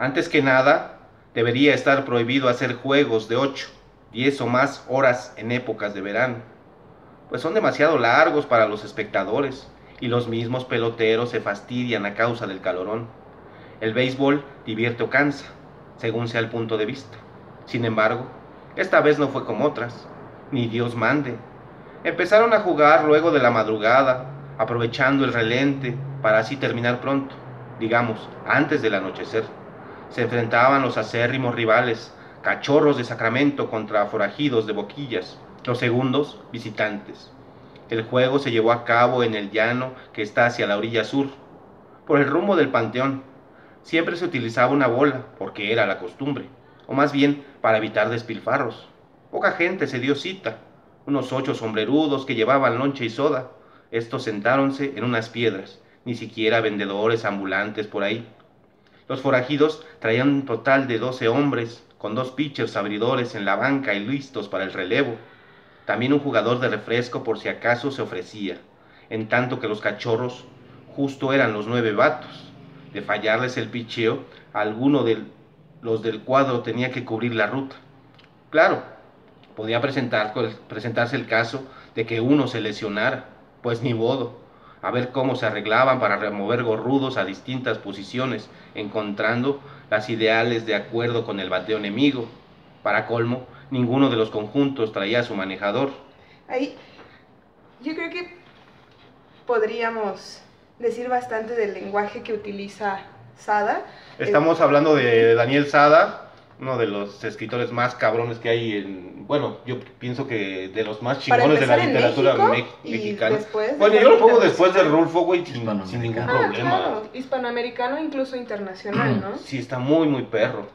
Antes que nada, debería estar prohibido hacer juegos de 8, 10 o más horas en épocas de verano, pues son demasiado largos para los espectadores y los mismos peloteros se fastidian a causa del calorón. El béisbol divierte o cansa, según sea el punto de vista. Sin embargo, esta vez no fue como otras, ni Dios mande. Empezaron a jugar luego de la madrugada, aprovechando el relente para así terminar pronto, digamos, antes del anochecer. Se enfrentaban los acérrimos rivales, cachorros de Sacramento contra forajidos de Boquillas, los segundos visitantes. El juego se llevó a cabo en el llano que está hacia la orilla sur, por el rumbo del panteón. Siempre se utilizaba una bola, porque era la costumbre, o más bien para evitar despilfarros. Poca gente se dio cita, unos ocho sombrerudos que llevaban lonche y soda. Estos sentáronse en unas piedras, ni siquiera vendedores ambulantes por ahí. Los forajidos traían un total de doce hombres, con dos pitchers abridores en la banca y listos para el relevo. También un jugador de refresco por si acaso se ofrecía, en tanto que los cachorros justo eran los nueve vatos. De fallarles el picheo, alguno de los del cuadro tenía que cubrir la ruta. Claro, podía presentar, presentarse el caso de que uno se lesionara, pues ni modo, a ver cómo se arreglaban para remover gorrudos a distintas posiciones, encontrando las ideales de acuerdo con el bateo enemigo. Para colmo, ninguno de los conjuntos traía su manejador. Ahí, yo creo que podríamos decir bastante del lenguaje que utiliza Sada. Estamos hablando de Daniel Sada, uno de los escritores más cabrones que hay en, bueno, yo pienso que de los más chingones de la literatura mexicana. Bueno, yo lo pongo después de Rulfo, güey, sin, ningún ah, problema. Claro. Hispanoamericano, incluso internacional, ¿no? Sí, está muy, muy perro.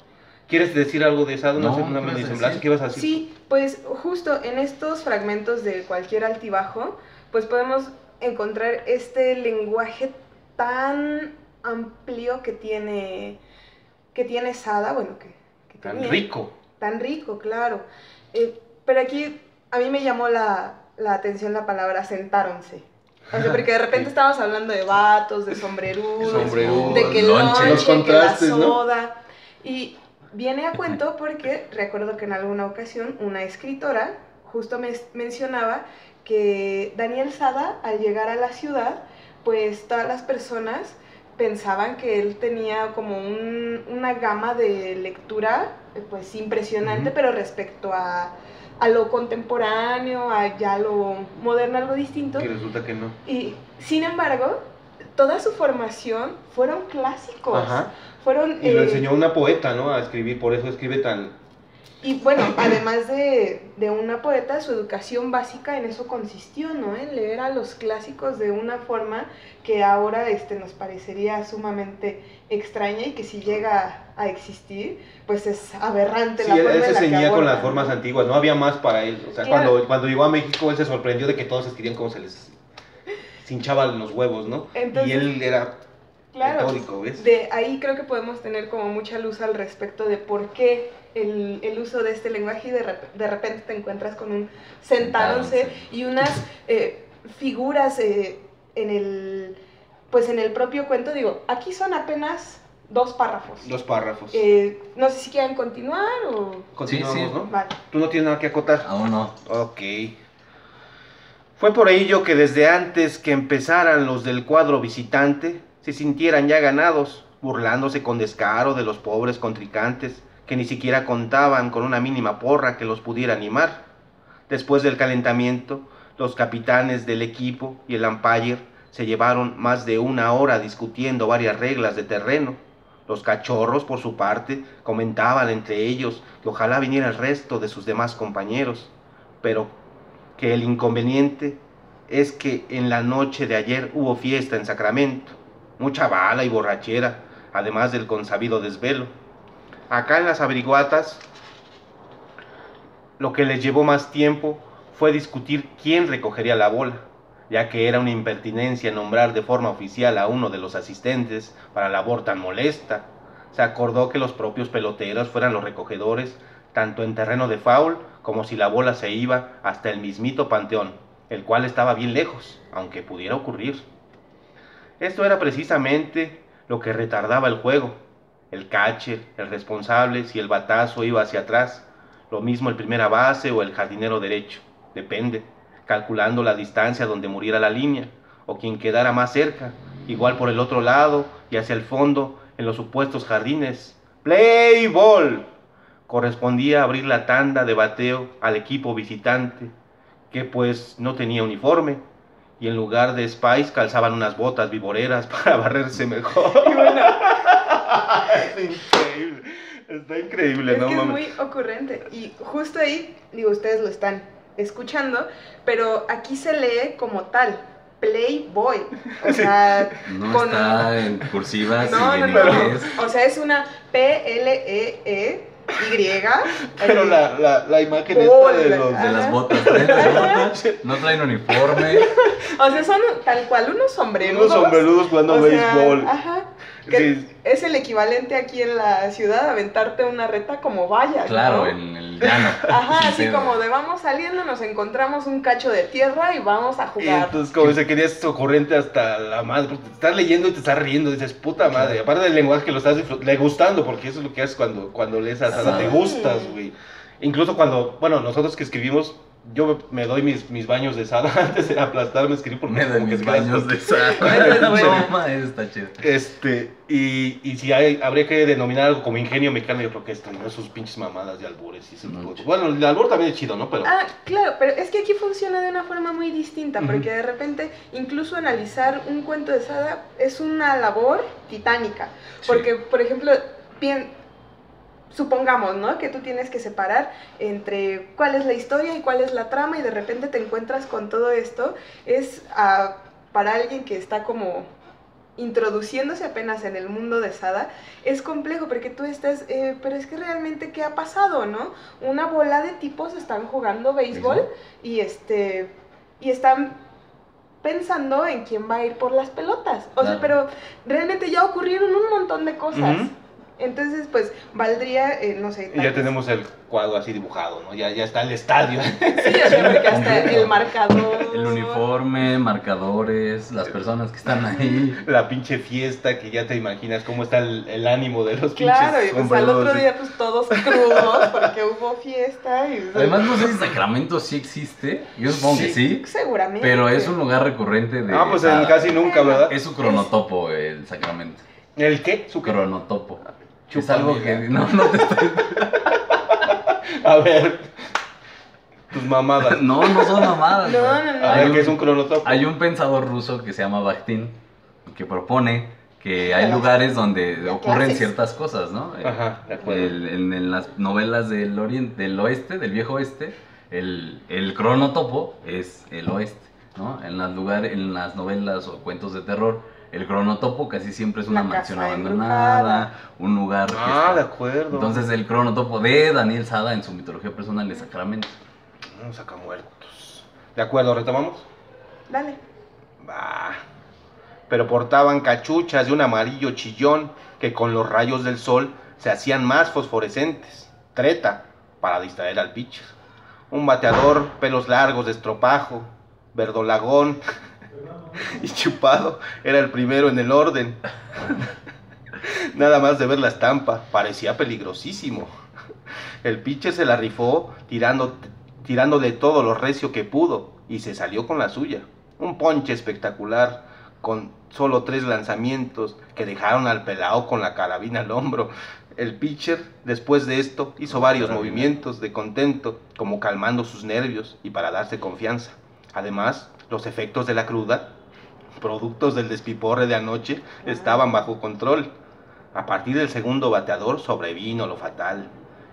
¿Quieres decir algo de esa, una, no, una mini semblanza? ¿Qué ibas a decir? Sí, pues justo en estos fragmentos de cualquier altibajo, pues podemos encontrar este lenguaje tan amplio que tiene, que tiene Sada, bueno, que, Tan rico. Tan rico, claro. Eh, pero aquí a mí me llamó la, la atención la palabra sentáronse. O sea, porque de repente estábamos hablando de vatos, de sombrerudos, de que lonche, que la soda. Y viene a cuento porque recuerdo que en alguna ocasión una escritora justo me mencionaba que Daniel Sada, al llegar a la ciudad, pues todas las personas pensaban que él tenía como un, una gama de lectura eh, pues impresionante, pero respecto a, a, lo contemporáneo, a ya lo moderno, algo distinto. Y resulta que no. Y sin embargo, toda su formación fueron clásicos. Ajá. Fueron, y lo eh, enseñó una poeta, ¿no? A escribir, por eso escribe tan... Y bueno, además de, de, una poeta, su educación básica en eso consistió, ¿no? En leer a los clásicos de una forma que ahora este, nos parecería sumamente extraña y que si llega a existir, pues es aberrante sí, la forma él se ceñía con las formas antiguas, no había más para él. O sea, cuando, cuando llegó a México, él se sorprendió de que todos escribían como se les hinchaban los huevos, ¿no? y él era Claro, de ahí creo que podemos tener como mucha luz al respecto de por qué el, el uso de este lenguaje y de, de, repente te encuentras con un sentándose y unas eh, figuras eh, en el pues en el propio cuento digo aquí son apenas dos párrafos. Dos párrafos. Eh, no sé si quieren continuar o continuamos no vale. tú no tienes nada que acotar. Aún no. Ok. Fue por ello que desde antes que empezaran los del cuadro visitante se sintieran ya ganados, burlándose con descaro de los pobres contrincantes que ni siquiera contaban con una mínima porra que los pudiera animar. Después del calentamiento, los capitanes del equipo y el umpire se llevaron más de una hora discutiendo varias reglas de terreno. Los cachorros, por su parte, comentaban entre ellos que ojalá viniera el resto de sus demás compañeros, pero que el inconveniente es que en la noche de ayer hubo fiesta en Sacramento mucha bala y borrachera, además del consabido desvelo. Acá en las averiguatas, lo que les llevó más tiempo fue discutir quién recogería la bola, ya que era una impertinencia nombrar de forma oficial a uno de los asistentes para labor tan molesta. Se acordó que los propios peloteros fueran los recogedores, tanto en terreno de foul como si la bola se iba hasta el mismito panteón, el cual estaba bien lejos, aunque pudiera ocurrir. Esto era precisamente lo que retardaba el juego, el catcher, el responsable, si el batazo iba hacia atrás, lo mismo el primera base o el jardinero derecho, depende, calculando la distancia donde muriera la línea, o quien quedara más cerca, igual por el otro lado y hacia el fondo, en los supuestos jardines. Play ball. Correspondía abrir la tanda de bateo al equipo visitante, que pues no tenía uniforme, y en lugar de Spice calzaban unas botas vivoreras para barrerse mejor. Es increíble. Está increíble, es ¿no? Que es muy ocurrente. Y justo ahí, digo, ustedes lo están escuchando, pero aquí se lee como tal. Playboy. O sea, no está en cursivas no, en inglés. O sea, es una P-L-E-E. e y. Pero la, la, la, imagen esta de, los, de las botas, no traen uniforme. O sea, son tal cual unos sombrerudos. Unos sombrerudos jugando béisbol. Ajá. Que es el equivalente aquí en la ciudad, aventarte una reta como vaya. Claro, en el llano. Ajá, así como de vamos saliendo, nos encontramos un cacho de tierra y vamos a jugar. Y entonces, como se quería ocurrente hasta la madre, porque te estás leyendo y te estás riendo, dices, puta madre. Aparte del lenguaje que lo estás le gustando, porque eso es lo que haces cuando, cuando lees a Sara, te gustas, güey. Incluso cuando, bueno, nosotros que escribimos yo me doy mis, mis baños de sada antes de aplastarme escribir porque me doy mis baños de sada está chido. Este y, y si hay, habría que denominar algo como ingenio mexicano yo creo que esto no sus pinches mamadas de albures y bueno el albur también es chido no pero ah claro pero es que aquí funciona de una forma muy distinta porque de repente incluso analizar un cuento de sada es una labor titánica porque por ejemplo bien supongamos, ¿no? Que tú tienes que separar entre cuál es la historia y cuál es la trama y de repente te encuentras con todo esto, es ah, para alguien que está como introduciéndose apenas en el mundo de Sada, es complejo porque tú estás, eh, pero es que realmente qué ha pasado, ¿no? Una bola de tipos están jugando béisbol y este y están pensando en quién va a ir por las pelotas. O sea, pero realmente ya ocurrieron un montón de cosas. Entonces, pues, valdría, eh, no sé. Y ya tenemos el cuadro así dibujado, ¿no? Ya, ya está el estadio. Sí, o sea, porque hasta el marcador. El uniforme, marcadores, las personas que están ahí. La pinche fiesta que ya te imaginas cómo está el, ánimo de los claro, pinches Claro, y pues al otro día, pues, todos crudos porque hubo fiesta. Y... Además, no sé si Sacramento sí existe. Yo supongo que sí. Seguramente. Pero es un lugar recurrente de... Ah, pues en casi nunca, ¿verdad? Es su cronotopo el Sacramento. ¿El qué? Su cronotopo es algo que no, no te estoy... A ver, tus mamadas. No, no son mamadas. No, no, no. A ver, ¿qué es un cronotopo? Hay un pensador ruso que se llama Bakhtin que propone que hay lugares donde ocurren ciertas cosas, ¿no? Ajá, de acuerdo. en, las novelas del oriente, del oeste, del viejo oeste, el, el cronotopo es el oeste, ¿no? En las lugares, en las novelas o cuentos de terror el cronotopo casi siempre es una mansión abandonada, un lugar. Ah, de acuerdo. Entonces el cronotopo de Daniel Sada en su mitología personal es Sacramento. No, saca muertos. De acuerdo, retomamos. Dale. Va. Pero portaban cachuchas de un amarillo chillón que con los rayos del sol se hacían más fosforescentes. Treta, para distraer al pitcher. Un bateador, pelos largos de estropajo, verdolagón, y chupado era el primero en el orden. Nada más de ver la estampa, parecía peligrosísimo. El pitcher se la rifó tirando, de todo lo recio que pudo y se salió con la suya. Un ponche espectacular con solo tres lanzamientos que dejaron al pelao con la carabina al hombro. El pitcher, después de esto, hizo varios movimientos de contento, como calmando sus nervios y para darse confianza. Además, los efectos de la cruda productos del despiporre de anoche estaban bajo control. A partir del segundo bateador sobrevino lo fatal.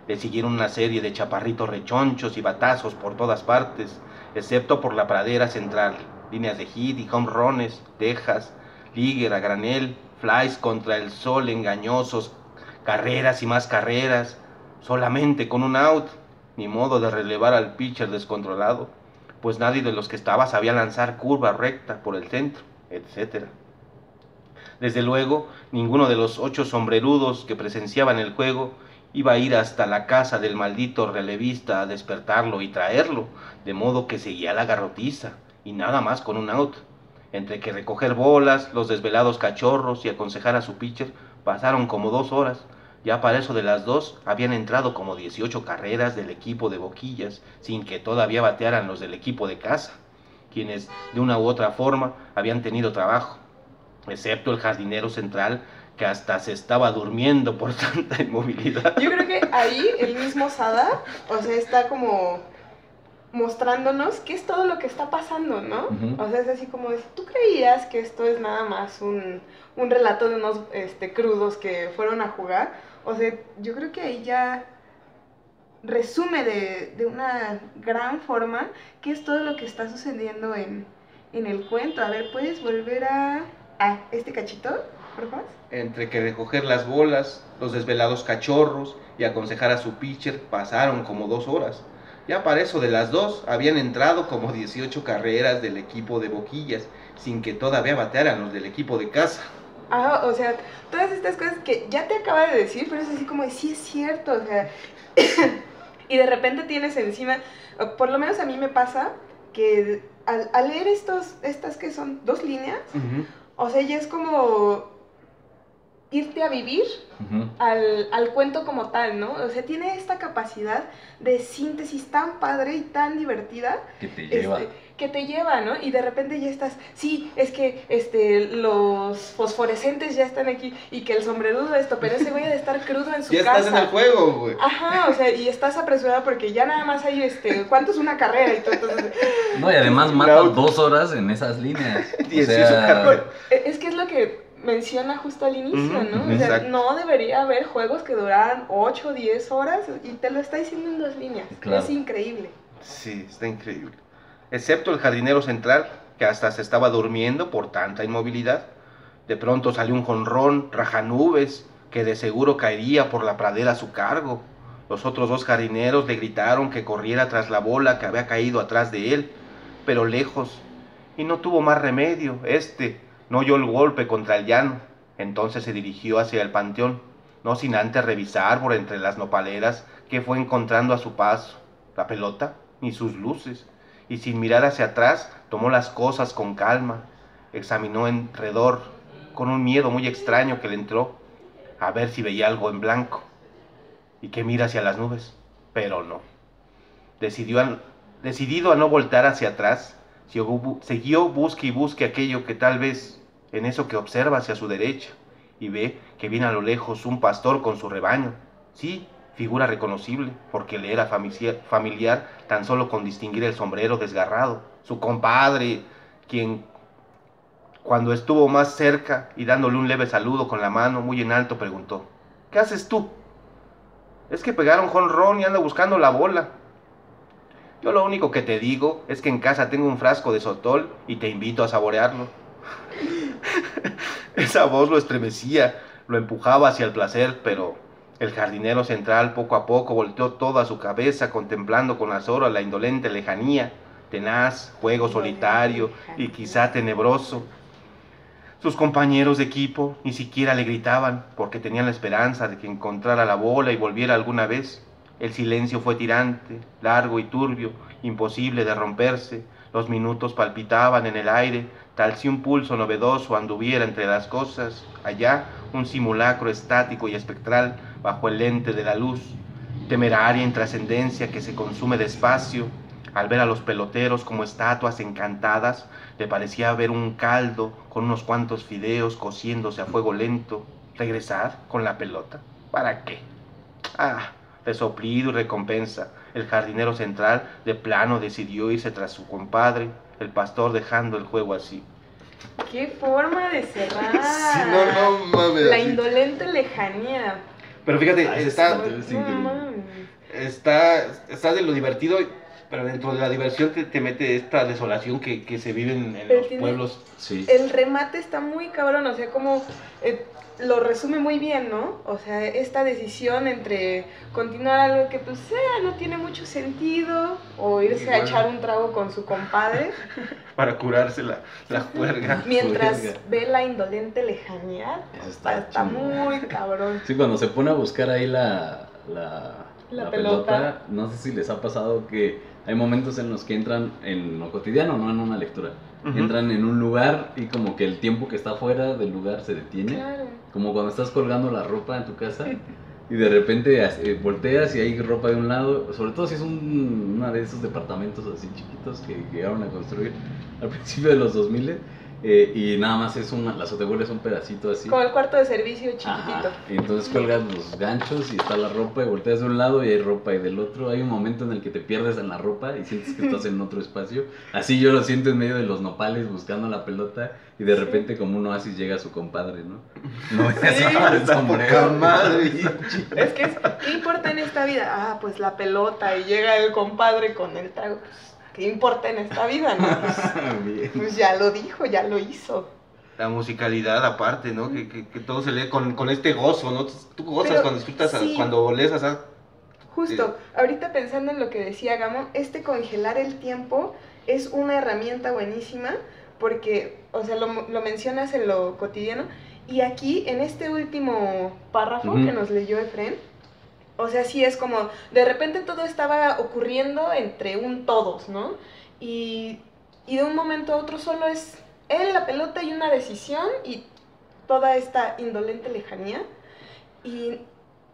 Le siguieron una serie de chaparritos rechonchos y batazos por todas partes, excepto por la pradera central. Líneas de hit y home runs, tejas, líger a granel, flies contra el sol engañosos, carreras y más carreras, solamente con un out, ni modo de relevar al pitcher descontrolado, pues nadie de los que estaba sabía lanzar curva recta por el centro etc. Desde luego, ninguno de los ocho sombrerudos que presenciaban el juego iba a ir hasta la casa del maldito relevista a despertarlo y traerlo, de modo que seguía la garrotiza, y nada más con un out. Entre que recoger bolas, los desvelados cachorros y aconsejar a su pitcher, Pasaron como dos horas. Ya para eso de las dos habían entrado como 18 carreras del equipo de Boquillas, sin que todavía batearan los del equipo de casa, quienes de una u otra forma habían tenido trabajo, excepto el jardinero central que hasta se estaba durmiendo por tanta inmovilidad. Yo creo que ahí el mismo Sada, o sea, está como mostrándonos qué es todo lo que está pasando, ¿no? O sea, es así como, tú creías que esto es nada más un, un relato de unos este, crudos que fueron a jugar. O sea, yo creo que ahí ya resume de, de una gran forma qué es todo lo que está sucediendo en, en el cuento. A ver, ¿puedes volver a, a este cachito, por favor? Entre que recoger las bolas, los desvelados cachorros y aconsejar a su pitcher pasaron como dos horas. Ya para eso de las dos habían entrado como 18 carreras del equipo de Boquillas, sin que todavía batearan los del equipo de casa. Ah, o sea, todas estas cosas que ya te acaba de decir, pero es así como sí es cierto, o sea, y de repente tienes encima, por lo menos a mí me pasa que al, leer estos, estas que son dos líneas, o sea, ya es como irte a vivir al, al, cuento como tal, ¿no? O sea, tiene esta capacidad de síntesis tan padre y tan divertida. Que te lleva. Este, que te lleva, ¿no? Y de repente ya estás, sí, es que este, los fosforescentes ya están aquí y que el sombrerudo esto, pero ese güey de estar crudo en su casa. Ya estás en el juego, güey. Ajá, o sea, y estás apresurado porque ya nada más hay, este, ¿cuánto es una carrera y todo? Entonces, no, y además mata dos horas en esas líneas. o sea... Es que es lo que menciona justo al inicio, ¿no? O sea, no debería haber juegos que duraran 8 o 10 horas y te lo está diciendo en dos líneas. Es increíble. Sí, está increíble. Excepto el jardinero central, que hasta se estaba durmiendo por tanta inmovilidad. De pronto salió un jonrón, rajanubes, que de seguro caería por la pradera a su cargo. Los otros dos jardineros le gritaron que corriera tras la bola que había caído atrás de él, pero lejos. Y no tuvo más remedio. Este, no oyó el golpe contra el llano. Entonces se dirigió hacia el panteón, no sin antes revisar por entre las nopaleras que fue encontrando a su paso, la pelota ni sus luces, y sin mirar hacia atrás tomó las cosas con calma, examinó en redor con un miedo muy extraño que le entró, a ver si veía algo en blanco, y que mira hacia las nubes, pero no. Decidió decidido a no voltar hacia atrás, siguió busque y busque aquello que tal vez en eso que observa hacia su derecha y ve que viene a lo lejos un pastor con su rebaño. Sí, figura reconocible, porque le era familiar tan solo con distinguir el sombrero desgarrado. Su compadre, quien cuando estuvo más cerca y dándole un leve saludo con la mano muy en alto, preguntó, ¿qué haces tú? Es que pegaron jonrón y anda buscando la bola. Yo lo único que te digo es que en casa tengo un frasco de sotol y te invito a saborearlo. Esa voz lo estremecía, lo empujaba hacia el placer, pero el jardinero central poco a poco volteó toda su cabeza contemplando con azoro la indolente lejanía, tenaz, juego solitario y quizá tenebroso. Sus compañeros de equipo ni siquiera le gritaban porque tenían la esperanza de que encontrara la bola y volviera alguna vez. El silencio fue tirante, largo y turbio, imposible de romperse. Los minutos palpitaban en el aire, tal si un pulso novedoso anduviera entre las cosas, allá un simulacro estático y espectral bajo el lente de la luz, temeraria intrascendencia que se consume despacio, al ver a los peloteros como estatuas encantadas, le parecía ver un caldo con unos cuantos fideos cociéndose a fuego lento. ¿Regresar con la pelota? ¿Para qué? Ah, resoplido y recompensa. El jardinero central de plano decidió irse tras su compadre, el pastor dejando el juego así. ¡Qué forma de cerrar! sí, no, no mames. La indolente lejanía. Pero fíjate, está, está, está, de lo divertido, pero dentro de la diversión te, te mete esta desolación que, que se vive en, los pueblos. Sí. El remate está muy cabrón, o sea, como eh, lo resume muy bien, ¿no? O sea, esta decisión entre continuar algo que pues sea, no tiene mucho sentido o irse a echar un trago con su compadre. Para curarse la, la juerga. Mientras ve la indolente lejanía, está, muy cabrón. Sí, cuando se pone a buscar ahí la, la la, pelota. No sé si les ha pasado que hay momentos en los que entran en lo cotidiano, no en una lectura. Entran en un lugar y como que el tiempo que está fuera del lugar se detiene. Claro. Como cuando estás colgando la ropa en tu casa y de repente eh, volteas y hay ropa de un lado, sobre todo si es un, uno de esos departamentos así chiquitos que llegaron a construir al principio de los 2000 eh, y nada más es una, la azotegula es un pedacito así. Como el cuarto de servicio chiquitito. Entonces cuelgas los ganchos y está la ropa y volteas de un lado y hay ropa y del otro. Hay un momento en el que te pierdes en la ropa y sientes que estás en otro espacio. Así yo lo siento en medio de los nopales buscando la pelota y de repente como un oasis llega su compadre, ¿no? No es así madre. Es que es, ¿qué importa en esta vida? Ah, pues la pelota y llega el compadre con el trago. ¿Qué importa en esta vida? No? Pues, pues, ya lo dijo, ya lo hizo. La musicalidad aparte, ¿no? Que, que, todo se lee con, con, este gozo, ¿no? Tú gozas cuando escuchas, cuando lees a... Justo, ahorita pensando en lo que decía Gamo, este congelar el tiempo es una herramienta buenísima porque, o sea, lo, lo mencionas en lo cotidiano y aquí, en este último párrafo que nos leyó Efren, o sea, sí es como, de repente todo estaba ocurriendo entre un todos, ¿no? Y, de un momento a otro solo es él, la pelota y una decisión y toda esta indolente lejanía. Y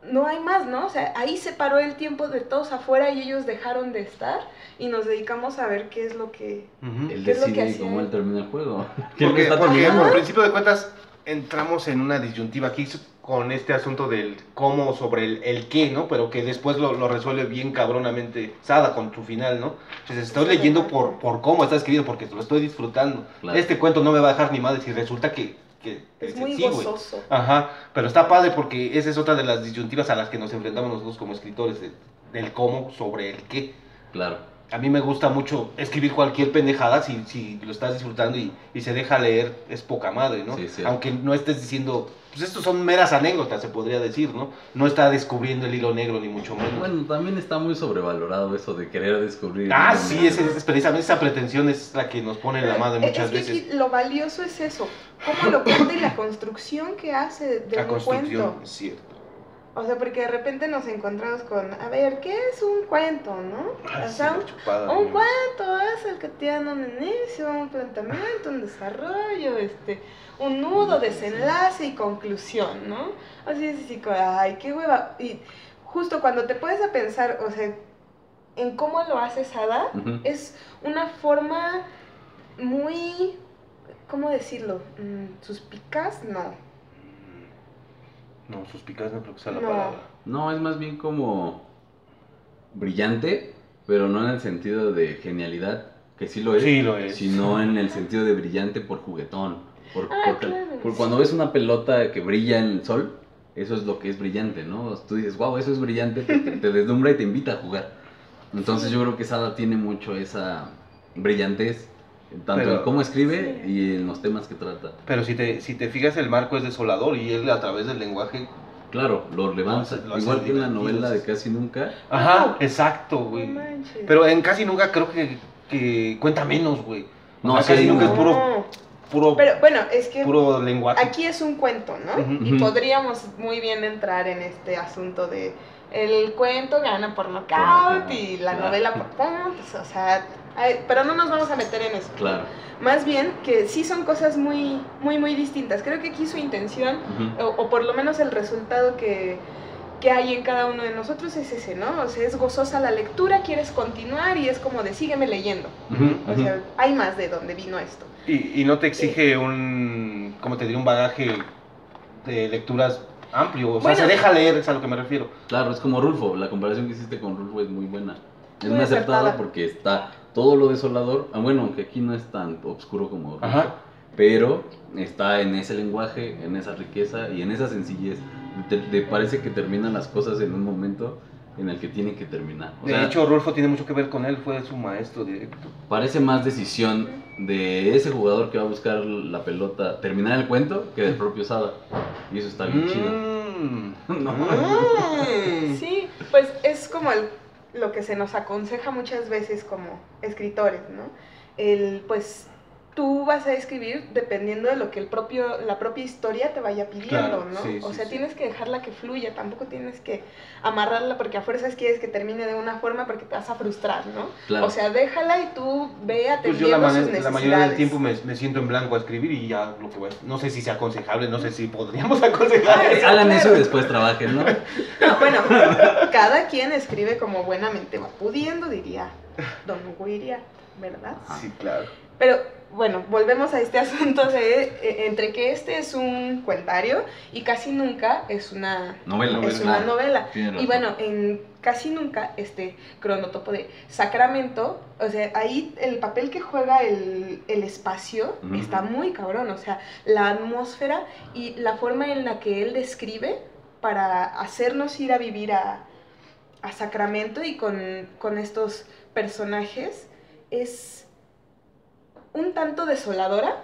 no hay más, ¿no? O sea, ahí se paró el tiempo de todos afuera y ellos dejaron de estar y nos dedicamos a ver qué es lo que... Él decide cómo él termina el juego. Porque, porque por principio de cuentas entramos en una disyuntiva aquí con este asunto del cómo sobre el, el qué, ¿no? Pero que después lo, lo, resuelve bien cabronamente Sada con su final, ¿no? Entonces estoy leyendo por, por cómo está escrito, porque lo estoy disfrutando. Este cuento no me va a dejar ni madre si resulta que... que es muy gozoso. Ajá, pero está padre porque esa es otra de las disyuntivas a las que nos enfrentamos nosotros como escritores, del cómo sobre el qué. Claro a mí me gusta mucho escribir cualquier pendejada si, si lo estás disfrutando y, y, se deja leer, es poca madre, ¿no? Aunque no estés diciendo, pues estos son meras anécdotas, se podría decir, ¿no? No está descubriendo el hilo negro, ni mucho menos. Bueno, también está muy sobrevalorado eso de querer descubrir. Ah, sí, es, precisamente esa pretensión es la que nos pone en la madre muchas veces. lo valioso es eso, cómo lo cuenta y la construcción que hace de la un construcción, Es cierto. O sea, porque de repente nos encontramos con, a ver, ¿qué es un cuento, no? o sea, un, cuento es el que tiene un inicio, un planteamiento, un desarrollo, este, un nudo, desenlace y conclusión, ¿no? Así es, así, ay, qué hueva. Y justo cuando te puedes a pensar, o sea, en cómo lo hace Sada, es una forma muy, ¿cómo decirlo? Mm, Suspicaz, no no, suspicaz no creo que sea la palabra. No, es más bien como brillante, pero no en el sentido de genialidad, que sí lo es, sí lo es. sino en el sentido de brillante por juguetón. Por, ah, cuando ves una pelota que brilla en el sol, eso es lo que es brillante, ¿no? Tú dices, wow, eso es brillante, te, te deslumbra y te invita a jugar. Entonces yo creo que Sada tiene mucho esa brillantez tanto en cómo escribe y en los temas que trata. Pero si te, si te fijas, el marco es desolador y él a través del lenguaje. Claro, lo levanta. Igual que en la novela de Casi Nunca. Ajá, exacto, güey. Pero en Casi Nunca creo que, que cuenta menos, güey. No, Casi Nunca es puro. Puro, Pero bueno, es que puro lenguaje. aquí es un cuento, ¿no? Y podríamos muy bien entrar en este asunto de el cuento gana por knockout y la novela por puntos, o sea, pero no nos vamos a meter en eso. Claro. Más bien que sí son cosas muy, muy, muy distintas. Creo que aquí su intención, o, por lo menos el resultado que, que, hay en cada uno de nosotros es ese, ¿no? O sea, es gozosa la lectura, quieres continuar y es como de sígueme leyendo. o sea, hay más de dónde vino esto. Y, y no te exige un, como te diría, un bagaje de lecturas amplio, o sea, se deja leer, es a lo que me refiero. Claro, es como Rulfo, la comparación que hiciste con Rulfo es muy buena. Es muy acertada porque está todo lo desolador, ah, bueno, aunque aquí no es tan oscuro como Rulfo, pero está en ese lenguaje, en esa riqueza y en esa sencillez. Te, parece que terminan las cosas en un momento en el que tienen que terminar. de hecho, Rulfo tiene mucho que ver con él, fue su maestro directo. Parece más decisión de ese jugador que va a buscar la pelota, terminar el cuento, que del propio Sada. Y eso está bien chido. Mm. Mm. Sí, pues es como lo que se nos aconseja muchas veces como escritores, ¿no? El, pues, tú vas a escribir dependiendo de lo que el propio, la propia historia te vaya pidiendo, ¿no? o sea, tienes que dejarla que fluya, tampoco tienes que amarrarla porque a fuerzas quieres que termine de una forma porque te vas a frustrar, ¿no? O sea, déjala y tú ve atendiendo pues yo la, la mayoría del tiempo me, me, siento en blanco a escribir y ya lo que voy a, No sé si sea aconsejable, no sé si podríamos aconsejar. Hagan eso y después trabajen, ¿no? no bueno, cada quien escribe como buenamente va pudiendo, diría Don Guiria, ¿verdad? Sí, claro. Pero bueno, volvemos a este asunto de eh, entre que este es un cuentario y casi nunca es una novela. Es una novela. Y bueno, en casi nunca este cronotopo de Sacramento, o sea, ahí el papel que juega el, espacio está muy cabrón, o sea, la atmósfera y la forma en la que él describe para hacernos ir a vivir a, a Sacramento y con, con estos personajes es un tanto desoladora,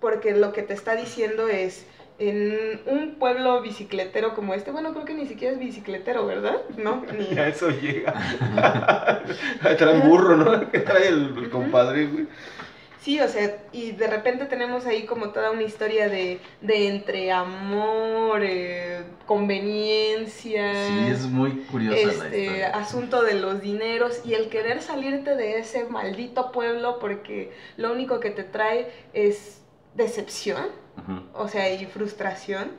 porque lo que te está diciendo es, en un pueblo bicicletero como este, bueno, creo que ni siquiera es bicicletero, ¿verdad? No, ni... Ya eso llega. trae burro, ¿no? trae el, compadre, güey. Sí, o sea, y de repente tenemos ahí como toda una historia de, de entre amor, eh, conveniencia. Sí, es muy curiosa la este, historia. Asunto de los dineros y el querer salirte de ese maldito pueblo porque lo único que te trae es decepción, o sea, y frustración.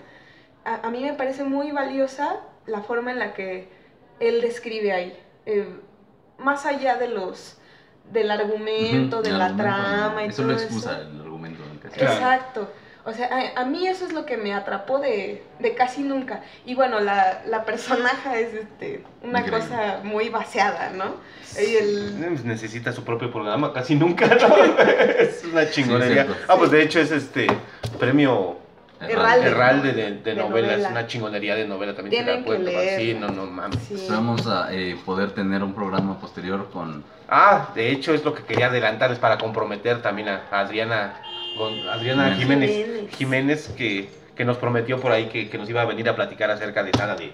A, mí me parece muy valiosa la forma en la que él describe ahí. Eh, más allá de los del argumento, de la trama y eso todo lo excusa el argumento. Exacto. O sea, a, mí eso es lo que me atrapó de, de casi nunca. Y bueno, la, la personaja es este, una cosa muy vaciada, ¿no? Pues necesita su propio programa, casi nunca, ¿no? es una chingonería. ah, pues de hecho es este premio Herralde, de, de, novelas, una chingonería de novela también se la puede Sí, no, no mames. Vamos a eh, poder tener un programa posterior con. Ah, de hecho es lo que quería adelantar, es para comprometer también a Adriana, Adriana Jiménez, Jiménez, que, que, nos prometió por ahí que, que, nos iba a venir a platicar acerca de nada de.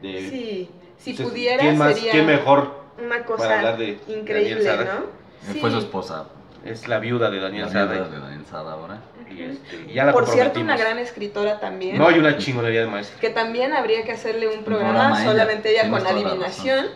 de sí, si pudiera ¿quién más, sería ¿quién mejor una cosa increíble, ¿no? Fue su esposa. Es la viuda de Daniel la Viuda de Daniel Sada ahora. Este, Por cierto, una gran escritora también. No, hay una chingonería de maestra. Que también habría que hacerle un programa, solamente ella, con adivinación.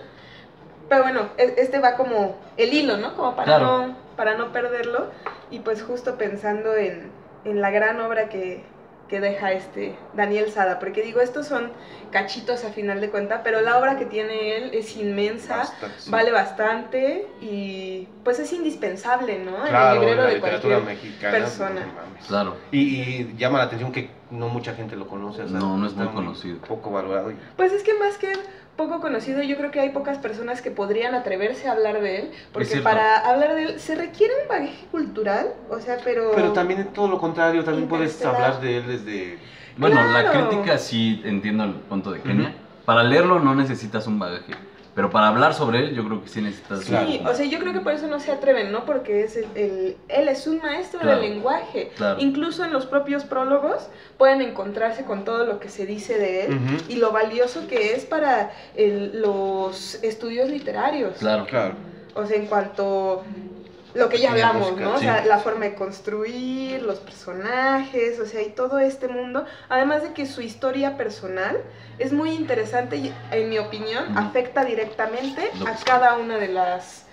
Pero bueno, este va como el hilo, ¿no? Como para, no, para no perderlo. Y pues justo pensando en, en la gran obra que, que deja este Daniel Sada, porque digo, estos son cachitos a final de cuenta, pero la obra que tiene él es inmensa, vale bastante y pues es indispensable, ¿no? en el librero de cualquier mexicana, persona. Claro. Y, llama la atención que no mucha gente lo conoce, no, no es muy conocido. Poco valorado. Pues es que más que poco conocido, yo creo que hay pocas personas que podrían atreverse a hablar de él, porque para hablar de él se requiere un bagaje cultural, o sea, pero... Pero también todo lo contrario, también puedes hablar de él desde... Bueno, la crítica sí entiendo el punto de Kenia. Para leerlo no necesitas un bagaje. Pero para hablar sobre él, yo creo que sí necesitas. Sí, o sea, yo creo que por eso no se atreven, ¿no? Porque es el, él es un maestro del lenguaje. Incluso en los propios prólogos pueden encontrarse con todo lo que se dice de él y lo valioso que es para los estudios literarios. Claro, claro. O sea, en cuanto lo que ya hablamos, ¿no? O sea, la forma de construir, los personajes, o sea, y todo este mundo. Además de que su historia personal es muy interesante y, en mi opinión, afecta directamente a cada una de las,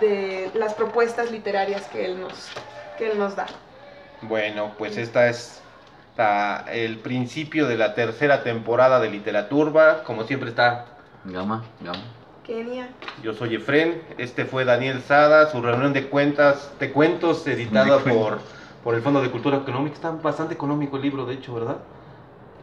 de las propuestas literarias que él nos, que él nos da. Bueno, pues esta es el principio de la tercera temporada de Literaturba. Como siempre está... Gama, gama. Kenia. Yo soy Efren, este fue Daniel Sada, su reunión de cuentas, de cuentos editada por, por el Fondo de Cultura Económica. Está bastante económico el libro, de hecho, ¿verdad?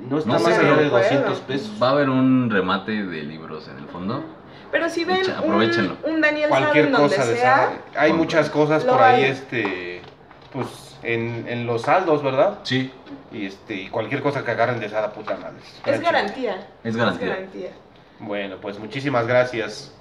No está más allá de 200 pesos. Va a haber un remate de libros en el fondo. Pero si ven un, un, Daniel Cualquier Sada cosa de sea, Hay muchas cosas por ahí, este, pues, en, en, los saldos, ¿verdad? Sí. Y este, y cualquier cosa que agarren de Sada, puta madre. Es garantía. Es garantía. Es garantía. Bueno, pues muchísimas gracias.